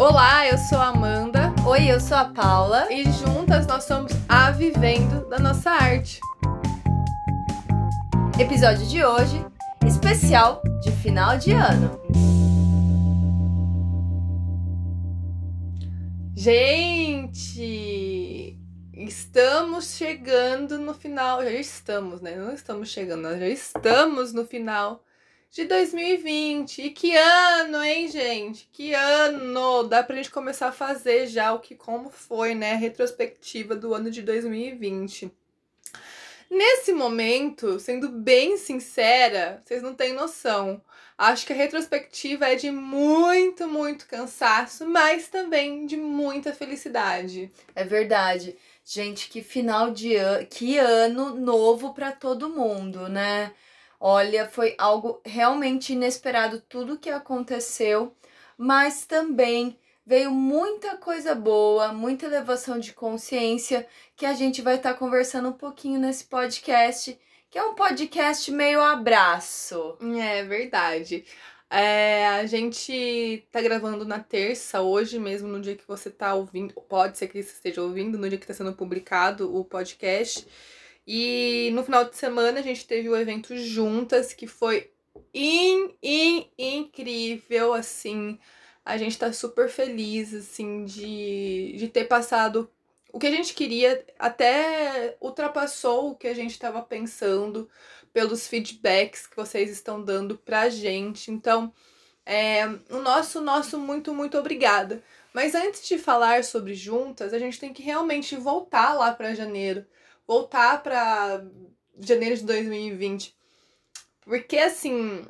Olá, eu sou a Amanda Oi, eu sou a Paula. e juntas nós somos a Vivendo da Nossa Arte. Episódio de hoje, especial de final de ano. Gente, estamos chegando no final. Já estamos, né? Não estamos chegando, nós já estamos no final de 2020. E que ano, hein, gente? Que ano! Dá pra gente começar a fazer já o que como foi, né? A retrospectiva do ano de 2020. Nesse momento, sendo bem sincera, vocês não têm noção. Acho que a retrospectiva é de muito, muito cansaço, mas também de muita felicidade. É verdade. Gente, que final de ano, que ano novo pra todo mundo, né? Olha, foi algo realmente inesperado tudo que aconteceu, mas também veio muita coisa boa, muita elevação de consciência que a gente vai estar conversando um pouquinho nesse podcast, que é um podcast meio abraço. É verdade. É, a gente tá gravando na terça, hoje mesmo, no dia que você tá ouvindo. Pode ser que você esteja ouvindo, no dia que tá sendo publicado o podcast. E no final de semana a gente teve o evento juntas, que foi in, in, incrível, assim. A gente tá super feliz, assim, de, de ter passado o que a gente queria, até ultrapassou o que a gente estava pensando pelos feedbacks que vocês estão dando pra gente. Então, é, o nosso, nosso muito, muito obrigada. Mas antes de falar sobre juntas, a gente tem que realmente voltar lá para janeiro, voltar para janeiro de 2020. Porque assim,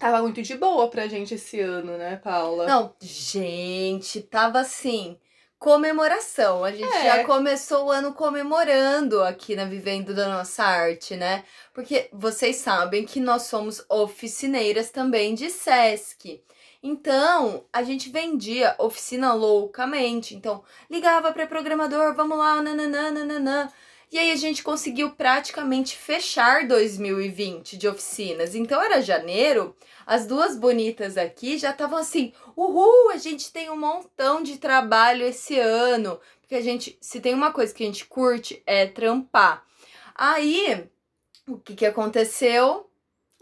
tava muito de boa pra gente esse ano, né, Paula? Não, gente, tava assim, comemoração. A gente É. já começou o ano comemorando aqui na Vivendo da Nossa Arte, né? Porque vocês sabem que nós somos oficineiras também de SESC. Então, a gente vendia oficina loucamente. Então, ligava para programador, vamos lá, nananã, nananã. E aí a gente conseguiu praticamente fechar 2020 de oficinas. Então era janeiro, as duas bonitas aqui já estavam assim, uhul, a gente tem um montão de trabalho esse ano. Porque a gente, se tem uma coisa que a gente curte, é trampar. Aí, o que que aconteceu?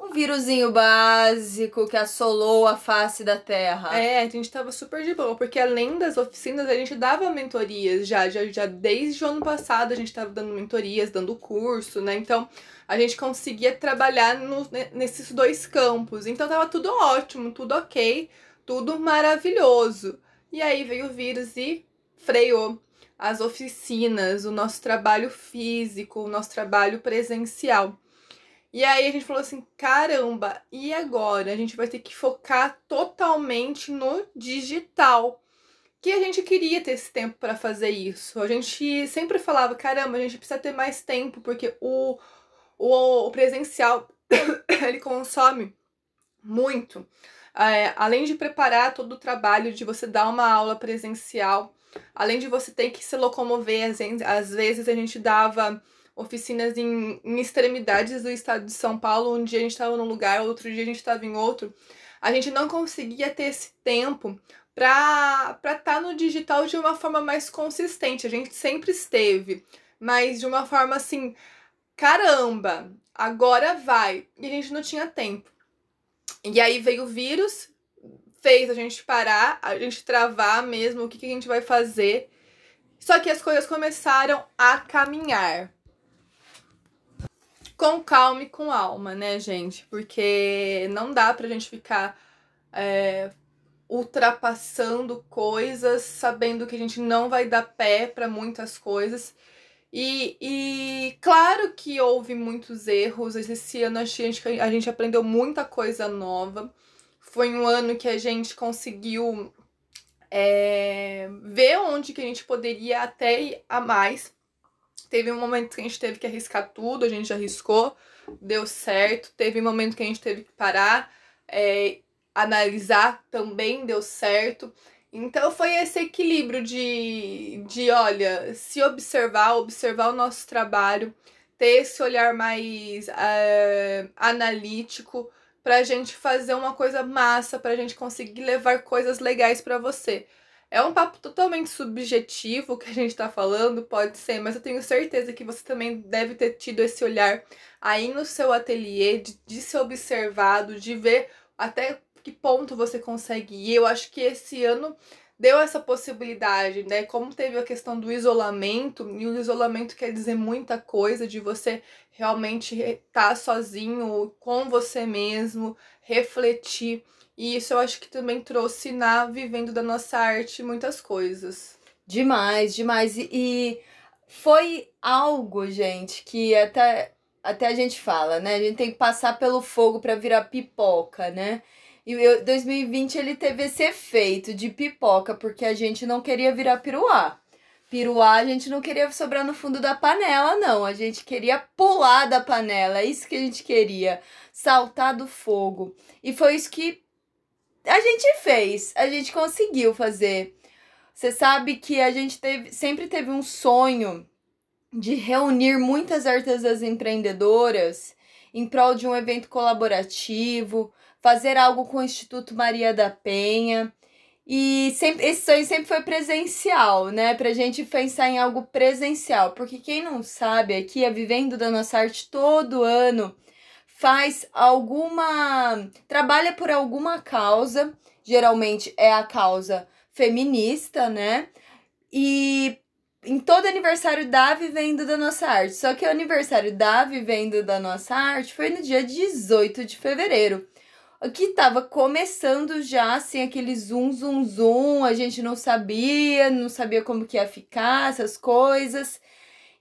Um vírusinho básico que assolou a face da Terra. É, a gente tava super de boa, porque além das oficinas, a gente dava mentorias já, já, já desde o ano passado a gente tava dando mentorias, dando curso, né? Então a gente conseguia trabalhar no, ne- nesses dois campos. Então tava tudo ótimo, tudo ok, tudo maravilhoso. E aí veio o vírus e freou as oficinas, o nosso trabalho físico, o nosso trabalho presencial. E aí a gente falou assim, caramba, e agora? A gente vai ter que focar totalmente no digital. Que a gente queria ter esse tempo para fazer isso. A gente sempre falava, caramba, a gente precisa ter mais tempo, porque o, o, o presencial ele consome muito. É, além de preparar todo o trabalho de você dar uma aula presencial, além de você ter que se locomover, às vezes, a gente dava oficinas em, em extremidades do estado de São Paulo. Um dia a gente estava num lugar, outro dia a gente estava em outro. A gente não conseguia ter esse tempo para estar tá no digital de uma forma mais consistente. A gente sempre esteve, mas de uma forma assim, caramba, agora vai. E a gente não tinha tempo. E aí veio o vírus, fez a gente parar, a gente travar mesmo o que, que a gente vai fazer. Só que as coisas começaram a caminhar com calma e com alma, né, gente? Porque não dá pra gente ficar é, ultrapassando coisas, sabendo que a gente não vai dar pé para muitas coisas. E, e claro que houve muitos erros. Esse ano a gente, a gente aprendeu muita coisa nova. Foi um ano que a gente conseguiu é, ver onde que a gente poderia até ir a mais. Teve um momento que a gente teve que arriscar tudo, a gente arriscou, deu certo. Teve um momento que a gente teve que parar, é, analisar, também deu certo. Então foi esse equilíbrio de, de, olha, se observar, observar o nosso trabalho, ter esse olhar mais é, analítico pra gente fazer uma coisa massa, pra gente conseguir levar coisas legais pra você. É um papo totalmente subjetivo que a gente tá falando, pode ser, mas eu tenho certeza que você também deve ter tido esse olhar aí no seu ateliê, de, de ser observado, de ver até que ponto você consegue ir. Eu acho que esse ano deu essa possibilidade, né? Como teve a questão do isolamento, e o isolamento quer dizer muita coisa de você realmente estar tá sozinho com você mesmo, refletir. E isso eu acho que também trouxe na vivendo da nossa arte muitas coisas. Demais, demais. E, e foi algo, gente, que até, até a gente fala, né? A gente tem que passar pelo fogo para virar pipoca, né? E o 2020 ele teve esse efeito de pipoca, porque a gente não queria virar piruá. Piruá a gente não queria sobrar no fundo da panela, não. A gente queria pular da panela, é isso que a gente queria. Saltar do fogo. E foi isso que a gente fez, a gente conseguiu fazer. Você sabe que a gente teve, sempre teve um sonho de reunir muitas artesãs empreendedoras em prol de um evento colaborativo, fazer algo com o Instituto Maria da Penha. E sempre, esse sonho sempre foi presencial, né? Pra gente pensar em algo presencial. Porque quem não sabe aqui, é vivendo da nossa arte todo ano, faz alguma. trabalha por alguma causa, geralmente é a causa feminista, né? E em todo aniversário da Vivendo da Nossa Arte. Só que o aniversário da Vivendo da Nossa Arte foi no dia 18 de fevereiro que tava começando já, assim, aquele zoom, zoom, zoom, a gente não sabia, não sabia como que ia ficar, essas coisas.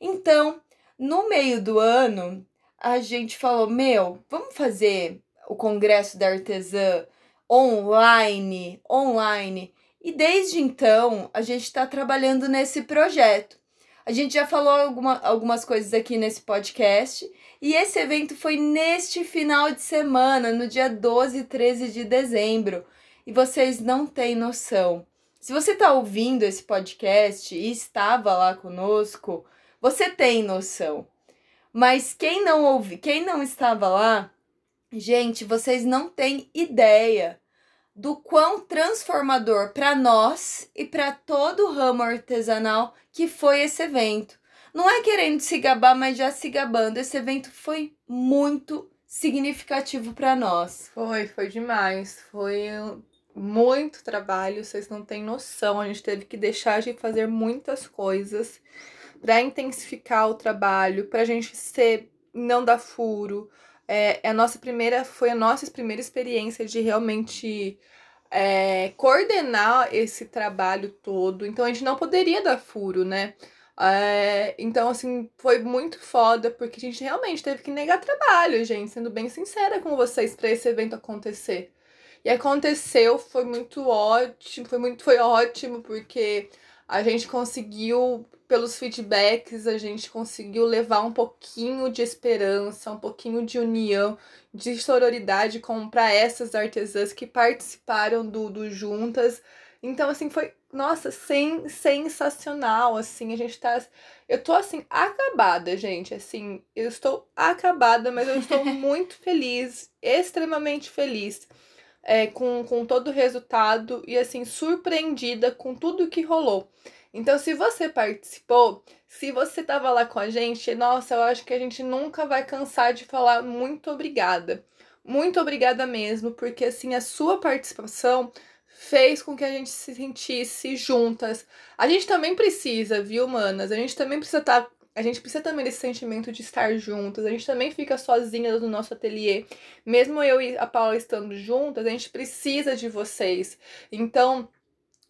Então, no meio do ano, a gente falou, meu, vamos fazer o Congresso da Artesã online, online. E desde então, a gente está trabalhando nesse projeto. A gente já falou alguma, algumas coisas aqui nesse podcast e esse evento foi neste final de semana, no dia 12 e 13 de dezembro. E vocês não têm noção. Se você está ouvindo esse podcast e estava lá conosco, você tem noção. Mas quem não ouvi, quem não estava lá, gente, vocês não têm ideia do quão transformador para nós e para todo o ramo artesanal que foi esse evento. Não é querendo se gabar, mas já se gabando. Esse evento foi muito significativo para nós. Foi, foi demais. Foi muito trabalho, vocês não têm noção. A gente teve que deixar de fazer muitas coisas para intensificar o trabalho, para a gente ser não dar furo. É, é, a nossa primeira foi a nossa primeira experiência de realmente é, coordenar esse trabalho todo. Então a gente não poderia dar furo, né? É, então, assim, foi muito foda, porque a gente realmente teve que negar trabalho, gente, sendo bem sincera com vocês, para esse evento acontecer. E aconteceu, foi muito ótimo, foi muito foi ótimo, porque a gente conseguiu, pelos feedbacks, a gente conseguiu levar um pouquinho de esperança, um pouquinho de união, de sororidade para essas artesãs que participaram do, do Juntas. Então, assim, foi nossa, sem, sensacional, assim, a gente tá. Eu tô assim, acabada, gente. Assim, eu estou acabada, mas eu estou muito feliz, extremamente feliz é, com, com todo o resultado e assim, surpreendida com tudo que rolou. Então, se você participou, se você tava lá com a gente, nossa, eu acho que a gente nunca vai cansar de falar muito obrigada. Muito obrigada mesmo, porque assim, a sua participação fez com que a gente se sentisse juntas. A gente também precisa, viu, manas? A gente também precisa estar. Tá, a gente precisa também desse sentimento de estar juntas. A gente também fica sozinha no nosso ateliê. Mesmo eu e a Paula estando juntas, a gente precisa de vocês. Então,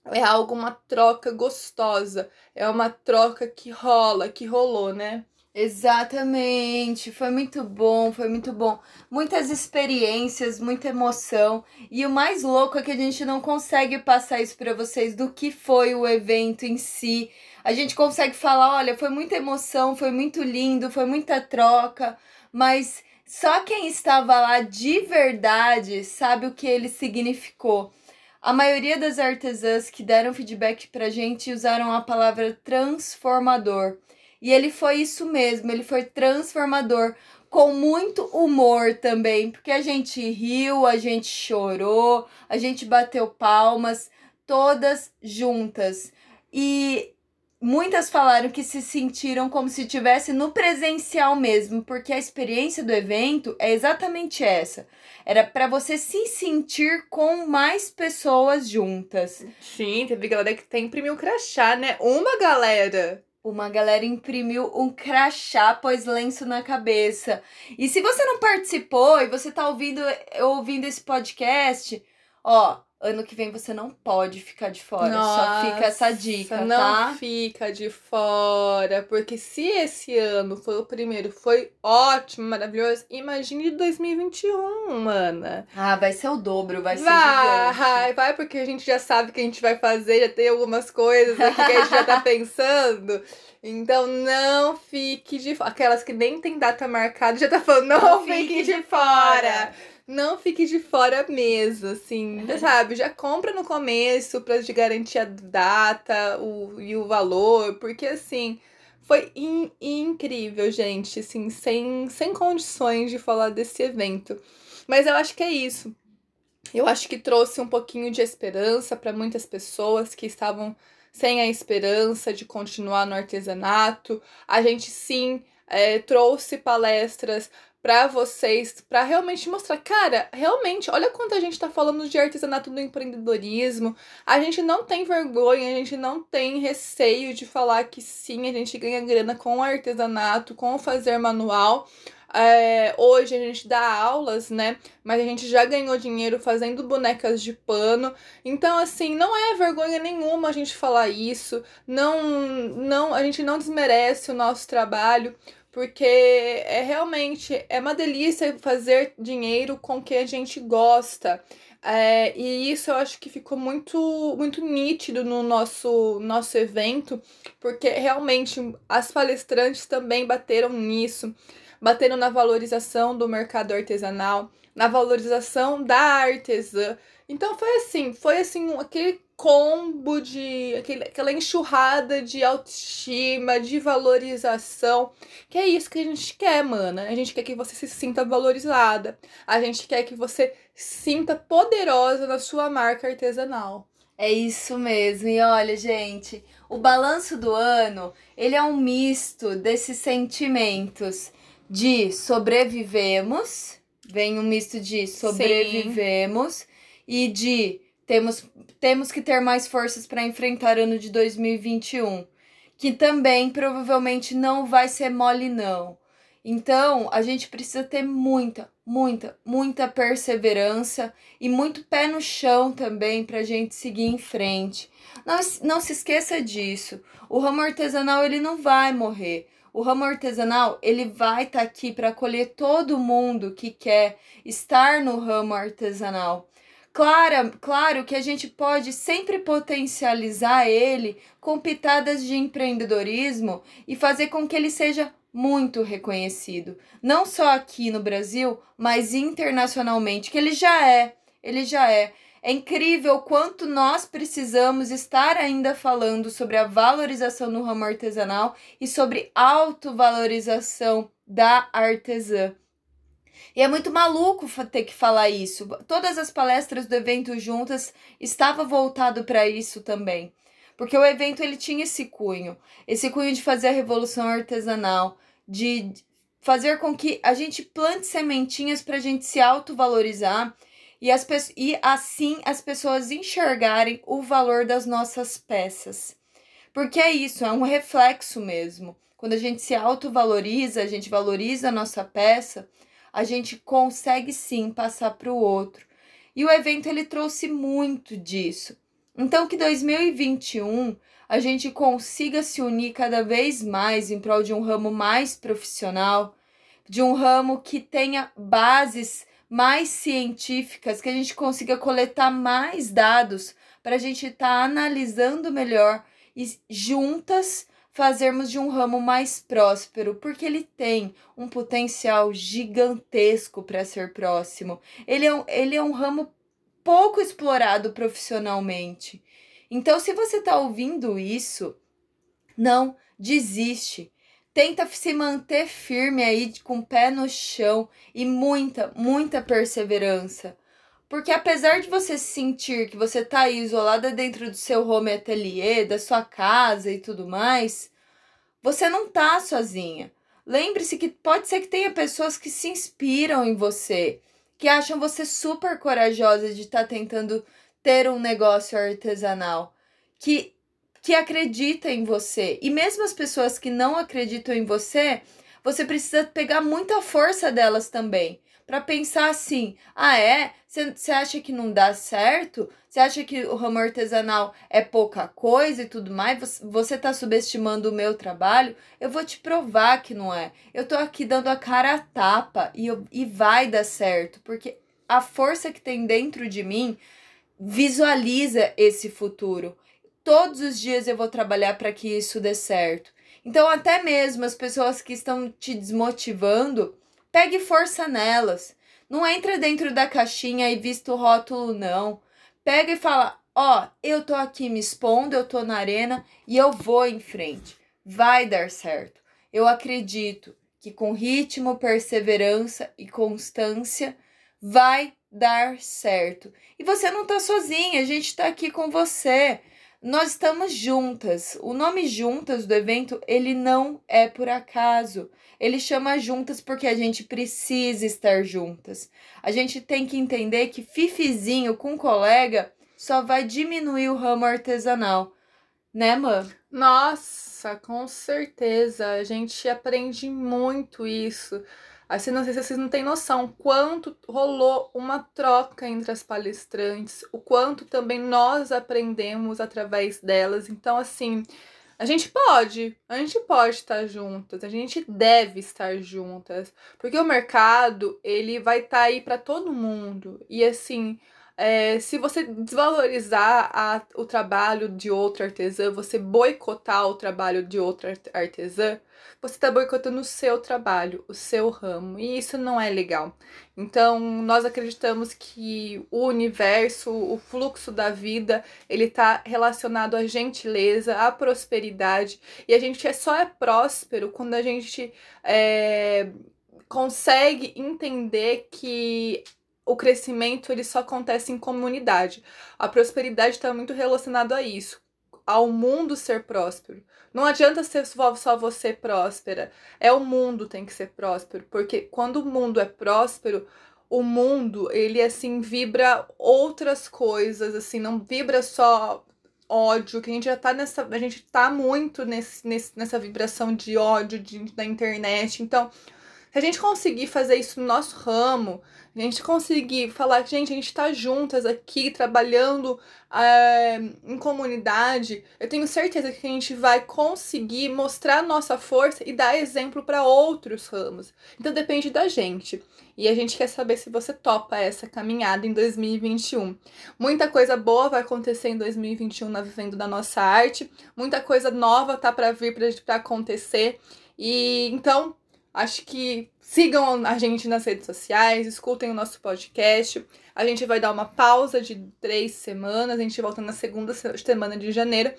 é algo, uma troca gostosa. É uma troca que rola, que rolou, né? Exatamente, foi muito bom, foi muito bom. Muitas experiências, muita emoção. E o mais louco é que a gente não consegue passar isso para vocês do que foi o evento em si. A gente consegue falar, olha, foi muita emoção, foi muito lindo, foi muita troca, mas só quem estava lá de verdade sabe o que ele significou. A maioria das artesãs que deram feedback pra gente usaram a palavra transformador. E ele foi isso mesmo, ele foi transformador, com muito humor também, porque a gente riu, a gente chorou, a gente bateu palmas, todas juntas. E muitas falaram que se sentiram como se estivesse no presencial mesmo, porque a experiência do evento é exatamente essa. Era para você se sentir com mais pessoas juntas. Sim, teve galera que até imprimiu crachá, né? Uma galera. Uma galera imprimiu um crachá, pôs lenço na cabeça. E se você não participou e você tá ouvindo, ouvindo esse podcast, ó, ano que vem você não pode ficar de fora. Nossa, Só fica essa dica, não tá? Não fica de fora, porque se esse ano foi o primeiro, foi ótimo, maravilhoso, imagine 2021, mana. Ah, vai ser o dobro, vai, vai ser gigante. Vai, vai, porque a gente já sabe o que a gente vai fazer, já tem algumas coisas aqui que a gente já tá pensando. Então não fique de fora. Aquelas que nem tem data marcada já tá falando, não, não fique, fique de, de fora. fora não fique de fora mesmo, assim, sabe? Já compra no começo para de garantir a data o, e o valor, porque assim, foi in, incrível, gente, assim, sem, sem condições de falar desse evento. Mas eu acho que é isso. Eu acho que trouxe um pouquinho de esperança para muitas pessoas que estavam sem a esperança de continuar no artesanato. A gente sim é, trouxe palestras para vocês, para realmente mostrar, cara, realmente, olha quanta gente tá falando de artesanato do empreendedorismo. A gente não tem vergonha, a gente não tem receio de falar que sim, a gente ganha grana com o artesanato, com o fazer manual. É, hoje a gente dá aulas, né? Mas a gente já ganhou dinheiro fazendo bonecas de pano. Então, assim, não é vergonha nenhuma a gente falar isso. Não, não, a gente não desmerece o nosso trabalho porque é realmente é uma delícia fazer dinheiro com o que a gente gosta. É, e isso eu acho que ficou muito, muito nítido no nosso, nosso evento, porque realmente as palestrantes também bateram nisso, bateram na valorização do mercado artesanal, na valorização da artesã. Então foi assim, foi assim, aquele combo de aquele, aquela enxurrada de autoestima, de valorização. Que é isso que a gente quer, mana. A gente quer que você se sinta valorizada. A gente quer que você sinta poderosa na sua marca artesanal. É isso mesmo. E olha, gente, o balanço do ano, ele é um misto desses sentimentos de sobrevivemos, vem um misto de sobrevivemos Sim. E de temos, temos que ter mais forças para enfrentar o ano de 2021, que também provavelmente não vai ser mole, não. Então, a gente precisa ter muita, muita, muita perseverança e muito pé no chão também para a gente seguir em frente. Não, não se esqueça disso. O ramo artesanal ele não vai morrer. O ramo artesanal ele vai estar tá aqui para acolher todo mundo que quer estar no ramo artesanal. Claro, claro que a gente pode sempre potencializar ele com pitadas de empreendedorismo e fazer com que ele seja muito reconhecido, não só aqui no Brasil, mas internacionalmente, que ele já é, ele já é. É incrível quanto nós precisamos estar ainda falando sobre a valorização no ramo artesanal e sobre autovalorização da artesã. E é muito maluco ter que falar isso. Todas as palestras do evento juntas estava voltado para isso também. Porque o evento ele tinha esse cunho, esse cunho de fazer a revolução artesanal, de fazer com que a gente plante sementinhas para a gente se autovalorizar e, as e assim as pessoas enxergarem o valor das nossas peças. Porque é isso, é um reflexo mesmo. Quando a gente se autovaloriza, a gente valoriza a nossa peça, a gente consegue sim passar para o outro. E o evento ele trouxe muito disso. Então que 2021 a gente consiga se unir cada vez mais em prol de um ramo mais profissional, de um ramo que tenha bases mais científicas, que a gente consiga coletar mais dados para a gente estar tá analisando melhor e juntas fazermos de um ramo mais próspero, porque ele tem um potencial gigantesco para ser próximo. Ele é, um, ele é um ramo pouco explorado profissionalmente. Então, se você está ouvindo isso, não desiste. Tenta se manter firme aí com o pé no chão e muita, muita perseverança. Porque apesar de você sentir que você tá isolada dentro do seu home ateliê, da sua casa e tudo mais, você não tá sozinha. Lembre-se que pode ser que tenha pessoas que se inspiram em você, que acham você super corajosa de estar tá tentando ter um negócio artesanal, que que acredita em você. E mesmo as pessoas que não acreditam em você, você precisa pegar muita força delas também para pensar assim: ah, é? Você acha que não dá certo? Você acha que o ramo artesanal é pouca coisa e tudo mais? Você tá subestimando o meu trabalho? Eu vou te provar que não é. Eu tô aqui dando a cara a tapa e, eu, e vai dar certo, porque a força que tem dentro de mim visualiza esse futuro. Todos os dias eu vou trabalhar para que isso dê certo. Então, até mesmo as pessoas que estão te desmotivando, Pegue força nelas. Não entra dentro da caixinha e vista o rótulo, não. Pega e fala: Ó, oh, eu tô aqui me expondo, eu tô na arena e eu vou em frente. Vai dar certo. Eu acredito que com ritmo, perseverança e constância vai dar certo. E você não tá sozinha, a gente tá aqui com você. Nós estamos juntas. O nome juntas do evento, ele não é por acaso. Ele chama juntas porque a gente precisa estar juntas. A gente tem que entender que fifizinho com colega só vai diminuir o ramo artesanal. Né, mãe? Nossa, com certeza. A gente aprende muito isso. Assim, não sei se vocês não têm noção quanto rolou uma troca entre as palestrantes, o quanto também nós aprendemos através delas. Então, assim, a gente pode, a gente pode estar juntas, a gente deve estar juntas, porque o mercado, ele vai estar tá aí para todo mundo. E assim, é, se você desvalorizar a, o trabalho de outra artesã, você boicotar o trabalho de outra artesã, você está boicotando o seu trabalho, o seu ramo, e isso não é legal. Então, nós acreditamos que o universo, o fluxo da vida, ele está relacionado à gentileza, à prosperidade, e a gente é só é próspero quando a gente é, consegue entender que o crescimento ele só acontece em comunidade. A prosperidade está muito relacionado a isso, ao mundo ser próspero. Não adianta ser só você próspera. É o mundo tem que ser próspero, porque quando o mundo é próspero, o mundo, ele assim vibra outras coisas, assim, não vibra só ódio, que a gente já tá nessa, a gente tá muito nesse, nesse nessa vibração de ódio de, da internet. Então, se a gente conseguir fazer isso no nosso ramo, a gente conseguir falar, gente, a gente tá juntas aqui, trabalhando é, em comunidade, eu tenho certeza que a gente vai conseguir mostrar nossa força e dar exemplo para outros ramos. Então depende da gente. E a gente quer saber se você topa essa caminhada em 2021. Muita coisa boa vai acontecer em 2021 na Vivendo da Nossa Arte. Muita coisa nova tá para vir para acontecer. E então, acho que Sigam a gente nas redes sociais, escutem o nosso podcast. A gente vai dar uma pausa de três semanas, a gente volta na segunda semana de janeiro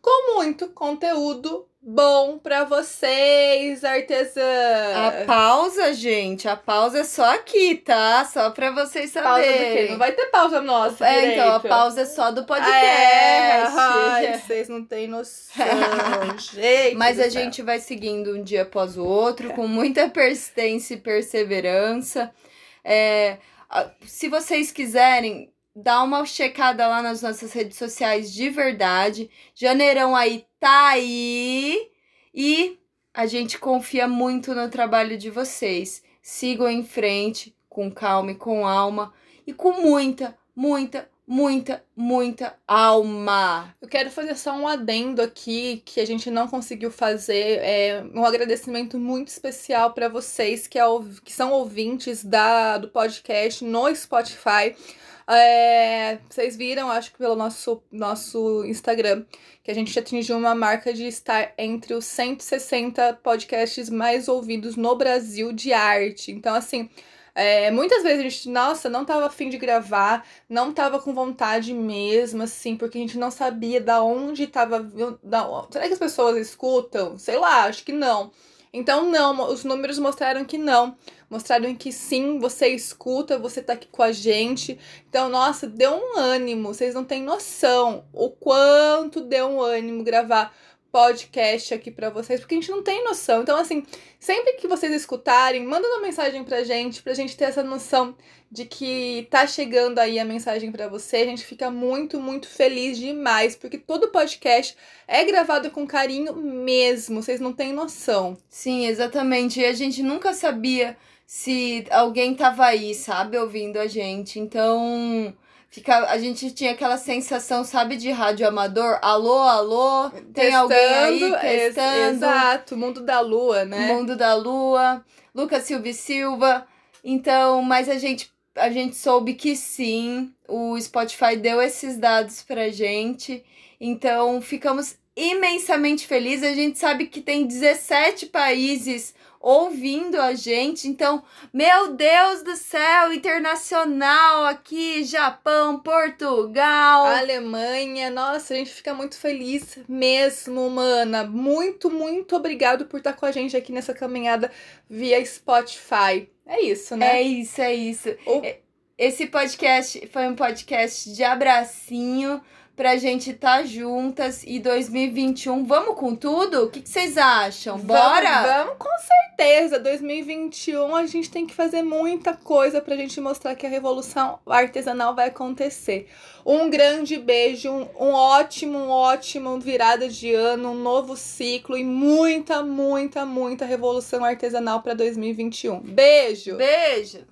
com muito conteúdo bom para vocês, artesãs. A pausa, gente, a pausa é só aqui, tá? Só para vocês saberem. Pausa do quê? Não vai ter pausa nossa, É, direito. então, a pausa é só do podcast. É, ai, vocês não têm noção, gente. Mas a céu. gente vai seguindo um dia após o outro, é. com muita persistência e perseverança. É, se vocês quiserem, dá uma checada lá nas nossas redes sociais de verdade. Janeirão aí tá aí. E a gente confia muito no trabalho de vocês. Sigam em frente, com calma e com alma. E com muita, muita, muita, muita alma. Eu quero fazer só um adendo aqui que a gente não conseguiu fazer. É um agradecimento muito especial para vocês que, é, que são ouvintes da, do podcast no Spotify. É, vocês viram, acho que pelo nosso, nosso Instagram, que a gente atingiu uma marca de estar entre os 160 podcasts mais ouvidos no Brasil de arte. Então, assim, é, muitas vezes a gente, nossa, não tava afim de gravar, não tava com vontade mesmo, assim, porque a gente não sabia da onde tava. Da, será que as pessoas escutam? Sei lá, acho que não. Então, não, os números mostraram que não. Mostraram que sim, você escuta, você tá aqui com a gente. Então, nossa, deu um ânimo. Vocês não têm noção o quanto deu um ânimo gravar podcast aqui para vocês, porque a gente não tem noção. Então, assim, sempre que vocês escutarem, manda uma mensagem pra gente, pra gente ter essa noção de que tá chegando aí a mensagem para você. A gente fica muito, muito feliz demais, porque todo podcast é gravado com carinho mesmo, vocês não têm noção. Sim, exatamente. E a gente nunca sabia se alguém tava aí, sabe, ouvindo a gente. Então, fica, a gente tinha aquela sensação, sabe, de rádio amador. Alô, alô, tem Testando, alguém aí testando. Exato, mundo da lua, né? Mundo da Lua, Lucas Silva e Silva. Então, mas a gente a gente soube que sim, o Spotify deu esses dados pra gente. Então, ficamos imensamente felizes. A gente sabe que tem 17 países ouvindo a gente. Então, meu Deus do céu, internacional aqui, Japão, Portugal. Alemanha, nossa, a gente fica muito feliz mesmo, mana. Muito, muito obrigado por estar com a gente aqui nessa caminhada via Spotify. É isso, né? É isso, é isso. O- Esse podcast foi um podcast de abracinho pra gente estar juntas e 2021. Vamos com tudo? O que, que vocês acham? Bora? Vamos, vamos, com certeza. 2021 a gente tem que fazer muita coisa pra gente mostrar que a revolução artesanal vai acontecer. Um grande beijo, um, um ótimo, um ótimo virada de ano, um novo ciclo e muita, muita, muita revolução artesanal pra 2021. Beijo! Beijo!